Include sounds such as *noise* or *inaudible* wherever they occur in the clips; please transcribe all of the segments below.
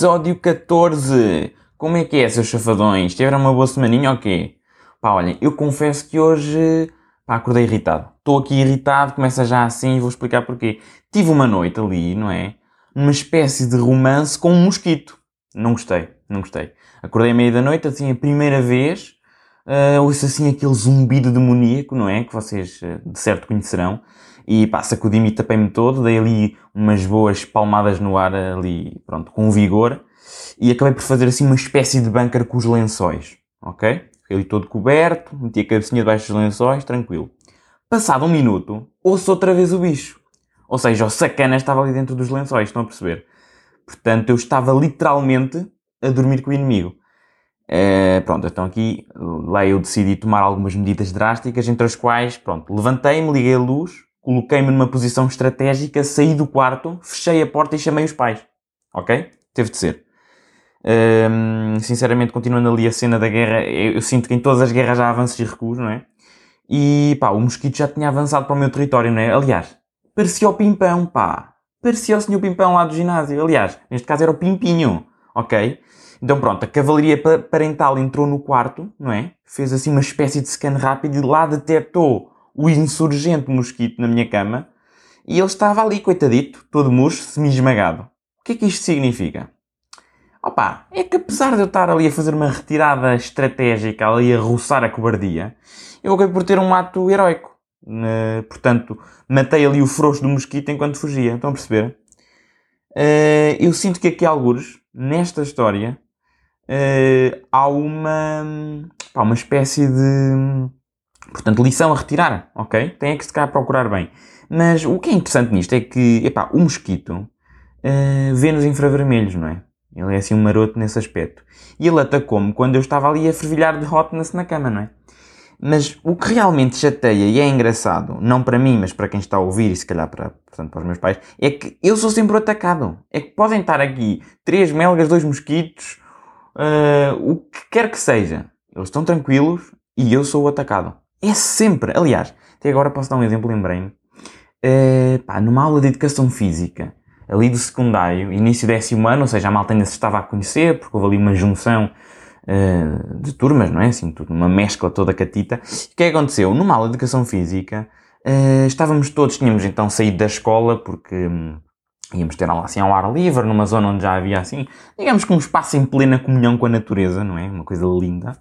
Episódio 14! Como é que é, seus chafadões? Tiveram uma boa semaninha ou quê? Pá, olhem, eu confesso que hoje, pá, acordei irritado. Estou aqui irritado, começa já assim e vou explicar porquê. Tive uma noite ali, não é? Uma espécie de romance com um mosquito. Não gostei, não gostei. Acordei à meia da noite, assim, a primeira vez, uh, ouço assim aquele zumbido demoníaco, não é? Que vocês uh, de certo conhecerão. E pá, sacudi-me e tapei-me todo, dei ali umas boas palmadas no ar ali, pronto, com vigor. E acabei por fazer assim uma espécie de bunker com os lençóis, ok? Fiquei ali todo coberto, meti a cabecinha debaixo dos lençóis, tranquilo. Passado um minuto, ouço outra vez o bicho. Ou seja, o sacana estava ali dentro dos lençóis, estão a perceber? Portanto, eu estava literalmente a dormir com o inimigo. Uh, pronto, então aqui, lá eu decidi tomar algumas medidas drásticas, entre as quais, pronto, levantei-me, liguei a luz, coloquei-me numa posição estratégica, saí do quarto, fechei a porta e chamei os pais. Ok? Teve de ser. Sinceramente, continuando ali a cena da guerra, eu, eu, sinto que em todas as guerras há avanços e recuos, não é? E pá, o mosquito já tinha avançado para o meu território, não é? Aliás, parecia o Pimpão, pá. Parecia o senhor Pimpão lá do ginásio. Aliás, neste caso era o Pimpinho, ok? Então pronto, a cavalaria parental entrou no quarto, não é? Fez assim uma espécie de scan rápido e lá detectou o insurgente mosquito na minha cama e ele estava ali, coitadito, todo murcho, semi-esmagado. O que é que isto significa? Opa, é que apesar de eu estar ali a fazer uma retirada estratégica, ali a roçar a cobardia, eu acabei por ter um ato heroico. Portanto, matei ali o frouxo do mosquito enquanto fugia. Estão a perceber? Uh, eu sinto que aqui, alguns, nesta história, uh, há uma, pá, uma espécie de Portanto, lição a retirar, ok? Tem é que se cá procurar bem. Mas o que é interessante nisto é que, epá, o mosquito uh, vê nos infravermelhos, não é? Ele é assim um maroto nesse aspecto. E ele atacou-me quando eu estava ali a fervilhar de hotness na cama, não é? Mas o que realmente chateia e é engraçado, não para mim, mas para quem está a ouvir e se calhar para, portanto, para os meus pais, é que eu sou sempre atacado. É que podem estar aqui três melgas, dois mosquitos, uh, o que quer que seja. Eles estão tranquilos e eu sou o atacado. É sempre. Aliás, até agora posso dar um exemplo, lembrei-me. Uh, pá, numa aula de educação física, ali do secundário, início décimo ano, ou seja, a malta ainda se estava a conhecer, porque houve ali uma junção uh, de turmas, não é? Assim, tudo, uma mescla toda catita. O que é que aconteceu? Numa aula de educação física, uh, estávamos todos, tínhamos então saído da escola, porque hum, íamos ter aula assim ao ar livre, numa zona onde já havia assim, digamos que um espaço em plena comunhão com a natureza, não é? Uma coisa linda.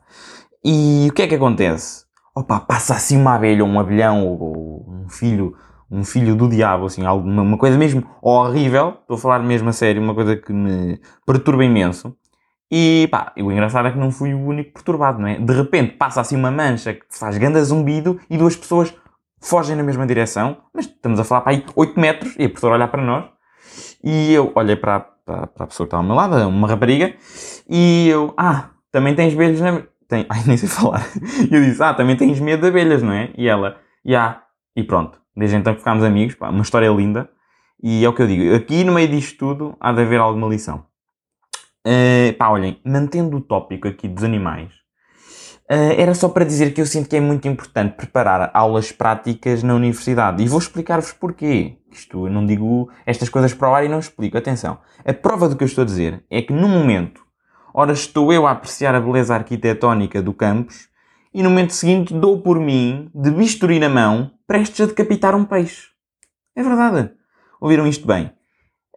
E o que é que acontece? Opa, passa assim uma abelha ou um abelhão ou, um filho, um filho do diabo, assim, alguma, uma coisa mesmo horrível, estou a falar mesmo a sério, uma coisa que me perturba imenso. E pá, o engraçado é que não fui o único perturbado, não é? De repente passa assim uma mancha que faz grande zumbido e duas pessoas fogem na mesma direção, mas estamos a falar para aí 8 metros e a professora olhar para nós e eu olhei para, para, para a pessoa que estava ao meu lado, uma rapariga, e eu, ah, também tens beijos na tem... *laughs* Ai, nem sei falar. E eu disse, ah, também tens medo de abelhas, não é? E ela, já. Yeah. E pronto. Desde então ficámos amigos, pá, uma história linda. E é o que eu digo. Aqui no meio disto tudo há de haver alguma lição. Uh, pá, olhem, mantendo o tópico aqui dos animais, uh, era só para dizer que eu sinto que é muito importante preparar aulas práticas na universidade. E vou explicar-vos porquê. Isto, eu não digo estas coisas para o ar e não explico. Atenção. A prova do que eu estou a dizer é que no momento Ora, estou eu a apreciar a beleza arquitetónica do campus e no momento seguinte dou por mim, de bisturi na mão, prestes a decapitar um peixe. É verdade. Ouviram isto bem?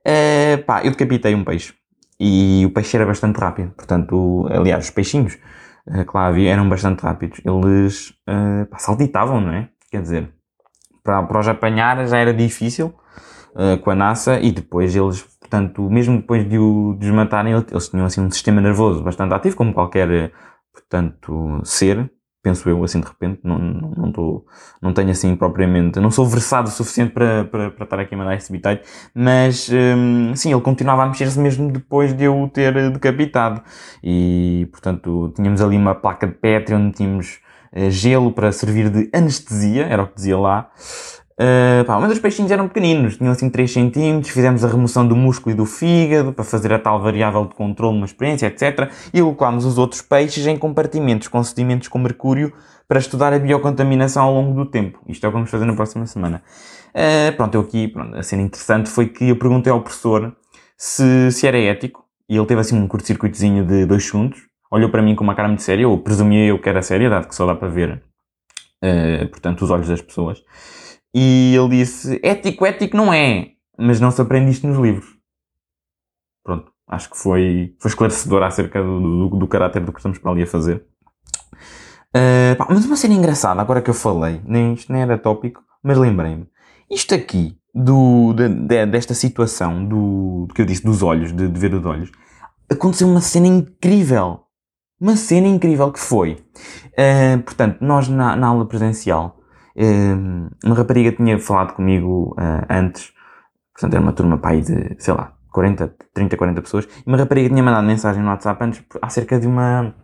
Uh, pá, eu decapitei um peixe. E o peixe era bastante rápido. Portanto, aliás, os peixinhos uh, que lá havia eram bastante rápidos. Eles uh, pá, saltitavam, não é? Quer dizer, para, para os apanhar já era difícil com a NASA e depois eles Portanto, mesmo depois de, o, de os matarem, eles tinham assim um sistema nervoso bastante ativo, como qualquer, portanto, ser, penso eu, assim de repente, não, não, não, tô, não tenho assim propriamente, não sou versado o suficiente para, para, para estar aqui a mandar esse bitite, mas hum, sim, ele continuava a mexer-se mesmo depois de eu o ter decapitado. E, portanto, tínhamos ali uma placa de Petri onde tínhamos uh, gelo para servir de anestesia, era o que dizia lá. Uh, pá, mas os peixinhos eram pequeninos, tinham assim 3 cm, fizemos a remoção do músculo e do fígado para fazer a tal variável de controle, uma experiência, etc. E colocámos os outros peixes em compartimentos com sedimentos com mercúrio para estudar a biocontaminação ao longo do tempo. Isto é o que vamos fazer na próxima semana. Uh, pronto, eu aqui, pronto, a cena interessante foi que eu perguntei ao professor se, se era ético. E ele teve assim um curto-circuitozinho de dois segundos. Olhou para mim com uma cara muito séria, ou presumia eu que era séria, dado que só dá para ver, uh, portanto, os olhos das pessoas. E ele disse: ético, ético não é, mas não se aprende isto nos livros. Pronto, acho que foi, foi esclarecedor acerca do, do, do caráter do que estamos para ali a fazer. Uh, pá, mas uma cena engraçada, agora que eu falei, nem, isto nem era tópico, mas lembrei-me. Isto aqui, do, de, de, desta situação, do, do, que eu disse, dos olhos, de, de ver os olhos, aconteceu uma cena incrível. Uma cena incrível que foi. Uh, portanto, nós na, na aula presencial, uma rapariga tinha falado comigo uh, antes, portanto era uma turma pai de, sei lá, 40, 30, 40 pessoas, e uma rapariga tinha mandado mensagem no WhatsApp antes acerca de uma.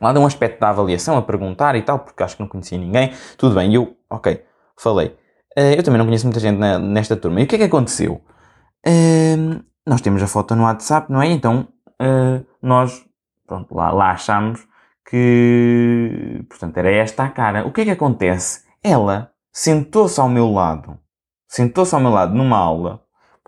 lá de um aspecto da avaliação, a perguntar e tal, porque acho que não conhecia ninguém. Tudo bem, e eu, ok, falei. eu também não conheço muita gente na, nesta turma. E o que é que aconteceu? nós temos a foto no WhatsApp, não é? Então nós pronto, lá, lá achamos que, portanto, era esta a cara. O que é que acontece? Ela sentou-se ao meu lado, sentou-se ao meu lado numa aula,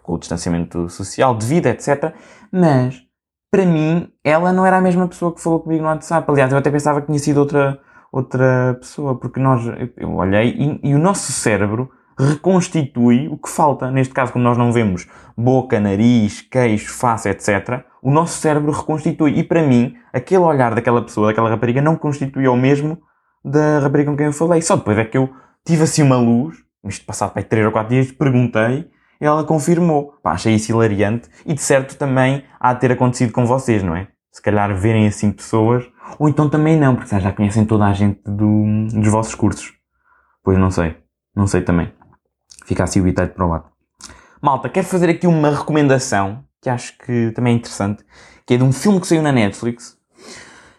com o distanciamento social, de vida, etc. Mas, para mim, ela não era a mesma pessoa que falou comigo no WhatsApp. Aliás, eu até pensava que tinha sido outra, outra pessoa, porque nós, eu olhei e, e o nosso cérebro reconstitui o que falta. Neste caso, como nós não vemos boca, nariz, queixo, face, etc., o nosso cérebro reconstitui. E para mim, aquele olhar daquela pessoa, daquela rapariga, não constitui o mesmo da rapariga com quem eu falei. Só depois é que eu tive assim uma luz, isto passado para 3 ou 4 dias, perguntei e ela confirmou. Pá, achei isso hilariante e de certo também há de ter acontecido com vocês, não é? Se calhar verem assim pessoas, ou então também não, porque já conhecem toda a gente do, dos vossos cursos. Pois não sei, não sei também. Fica assim o bitite para o lado. Malta, quero fazer aqui uma recomendação que acho que também é interessante, que é de um filme que saiu na Netflix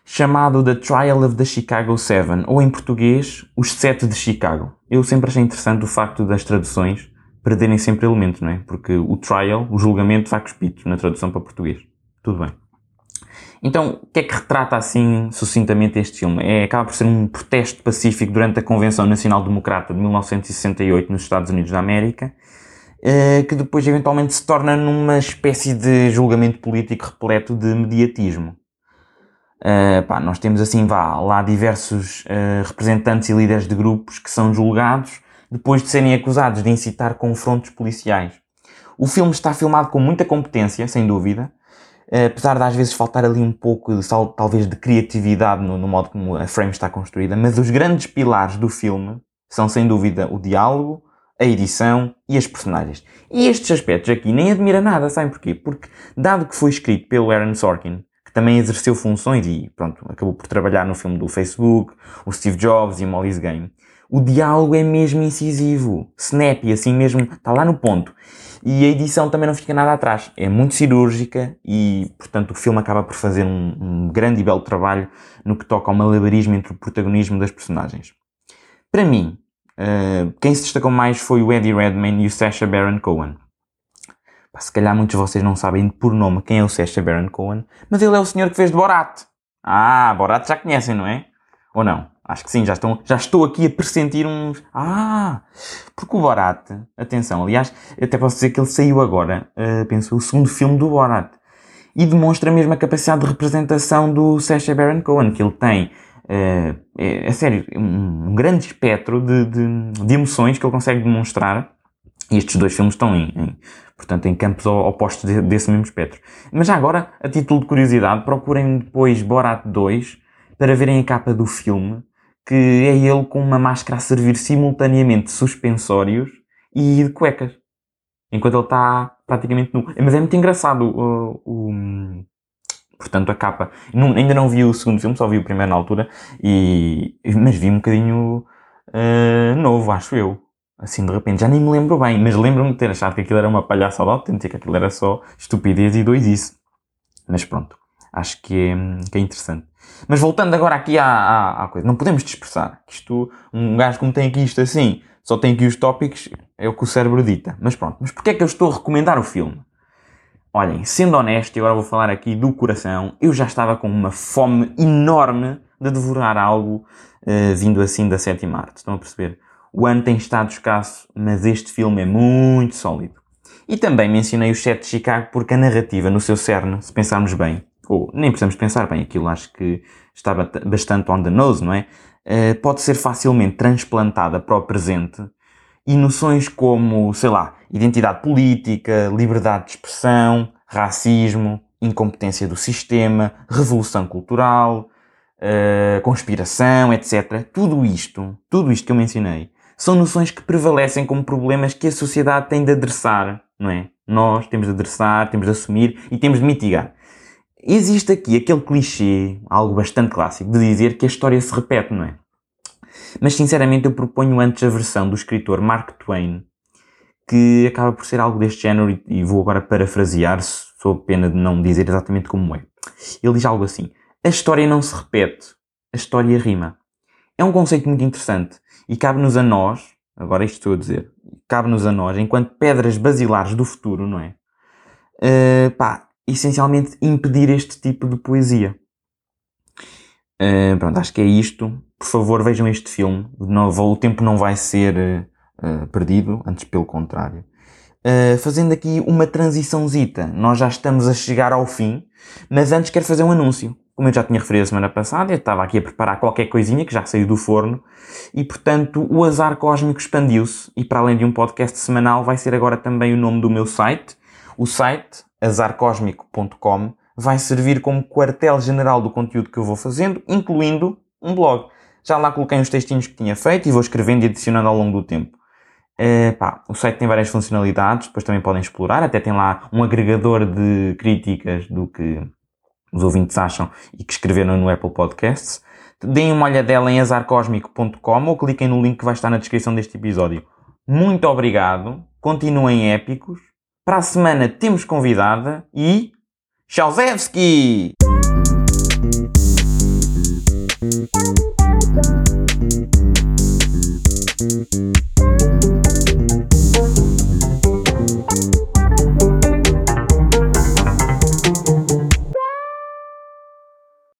chamado The Trial of the Chicago Seven, ou em português, Os Sete de Chicago. Eu sempre achei interessante o facto das traduções perderem sempre elementos, não é? Porque o trial, o julgamento, os pitos na tradução para português. Tudo bem. Então, o que é que retrata assim sucintamente este filme? É, acaba por ser um protesto pacífico durante a Convenção Nacional Democrata de 1968 nos Estados Unidos da América, eh, que depois eventualmente se torna numa espécie de julgamento político repleto de mediatismo. Uh, pá, nós temos assim, vá, lá diversos uh, representantes e líderes de grupos que são julgados depois de serem acusados de incitar confrontos policiais. O filme está filmado com muita competência, sem dúvida, apesar de às vezes faltar ali um pouco, de, talvez, de criatividade no, no, modo como a frame está construída, mas os grandes pilares do filme são, sem dúvida, o diálogo, a edição e as personagens. E estes aspectos aqui nem admira nada, sabem porquê? Porque, dado que foi escrito pelo Aaron Sorkin, também exerceu funções e, pronto, acabou por trabalhar no filme do Facebook, o Steve Jobs e Molly's Game, o diálogo é mesmo incisivo, snappy, assim mesmo, está lá no ponto. E a edição também não fica nada atrás. É muito cirúrgica e, portanto, o filme acaba por fazer um, um grande e belo trabalho no que toca ao malabarismo entre o protagonismo das personagens. Para mim, uh, quem se destacou mais foi o Eddie Redmayne e o Sacha Baron Cohen. Se calhar muitos de vocês não sabem por nome quem é o Sacha Baron Cohen, mas ele é o senhor que fez de Borat. Ah, Borat já conhecem, não é? Ou não? Acho que sim, já, estão, já estou aqui a pressentir uns. Ah! Porque o Borat, atenção, aliás, até posso dizer que ele saiu agora, uh, penso, o segundo filme do Borat. E demonstra mesmo a capacidade de representação do Sacha Baron Cohen, que ele tem, uh, é, é, sério, um, um grande espectro de, de, de, emoções que ele consegue demonstrar. E estes dois filmes estão em, em portanto, em campos opostos de, desse mesmo espectro. Mas já agora, a título de curiosidade, procurem depois Borat 2 para verem a capa do filme que é ele com uma máscara a servir simultaneamente suspensórios e de cuecas. Enquanto ele está praticamente nu. Mas é muito engraçado o, o portanto, a capa. Não, ainda não vi o segundo filme, só vi o primeiro na altura, e, mas vi um bocadinho uh, novo, acho eu. Assim, de repente, já nem me lembro bem, mas lembro-me de ter achado que aquilo era uma palhaçada autêntica, que aquilo era só estupidez e doidice. Mas pronto, acho que é, que é interessante. Mas voltando agora aqui à, à, à, coisa, não podemos dispersar. Isto, um gajo como tem aqui isto assim, só tem aqui os tópicos, é o que o cérebro dita. Mas pronto, mas porquê é que eu estou a recomendar o filme? Olhem, sendo honesto, e agora vou falar aqui do coração, eu já estava com uma fome enorme de devorar algo uh, vindo assim da sétima arte. Estão a perceber? O ano tem estado escasso, mas este filme é muito sólido. E também mencionei o 7 de Chicago porque a narrativa, no seu cerne, se pensarmos bem, ou nem precisamos pensar bem, aquilo acho que está bastante on the nose, não é? Uh, pode ser facilmente transplantada para o presente e noções como, sei lá, identidade política, liberdade de expressão, racismo, incompetência do sistema, revolução cultural, uh, conspiração, etc. Tudo isto, tudo isto que eu mencionei, são noções que prevalecem como problemas que a sociedade tem de adressar, não é? Nós temos de adressar, temos de assumir e temos de mitigar. Existe aqui aquele clichê, algo bastante clássico, de dizer que a história se repete, não é? Mas sinceramente eu proponho antes a versão do escritor Mark Twain, que acaba por ser algo deste género e vou agora parafrasear, sou pena de não dizer exatamente como é. Ele diz algo assim: A história não se repete, a história rima. É um conceito muito interessante e cabe-nos a nós, agora isto estou a dizer, cabe-nos a nós, enquanto pedras basilares do futuro, não é? Uh, pá, essencialmente impedir este tipo de poesia. Uh, pronto, acho que é isto. Por favor, vejam este filme. Novo, o tempo não vai ser uh, perdido, antes pelo contrário. Uh, fazendo aqui uma transiçãozita. Nós já estamos a chegar ao fim, mas antes quero fazer um anúncio. Como eu já tinha referido a semana passada, eu estava aqui a preparar qualquer coisinha que já saiu do forno e, portanto, o Azar Cósmico expandiu-se e, para além de um podcast semanal, vai ser agora também o nome do meu site. O site, azarcósmico.com, vai servir como quartel-general do conteúdo que eu vou fazendo, incluindo um blog. Já lá coloquei uns textinhos que tinha feito e vou escrevendo e adicionando ao longo do tempo. Pá, o site tem várias funcionalidades, depois também podem explorar, até tem lá um agregador de críticas do que os ouvintes acham e que escreveram no Apple Podcasts. Deem uma olhadela em azarcosmico.com ou cliquem no link que vai estar na descrição deste episódio. Muito obrigado, continuem épicos. Para a semana temos convidada e. Chałzewski!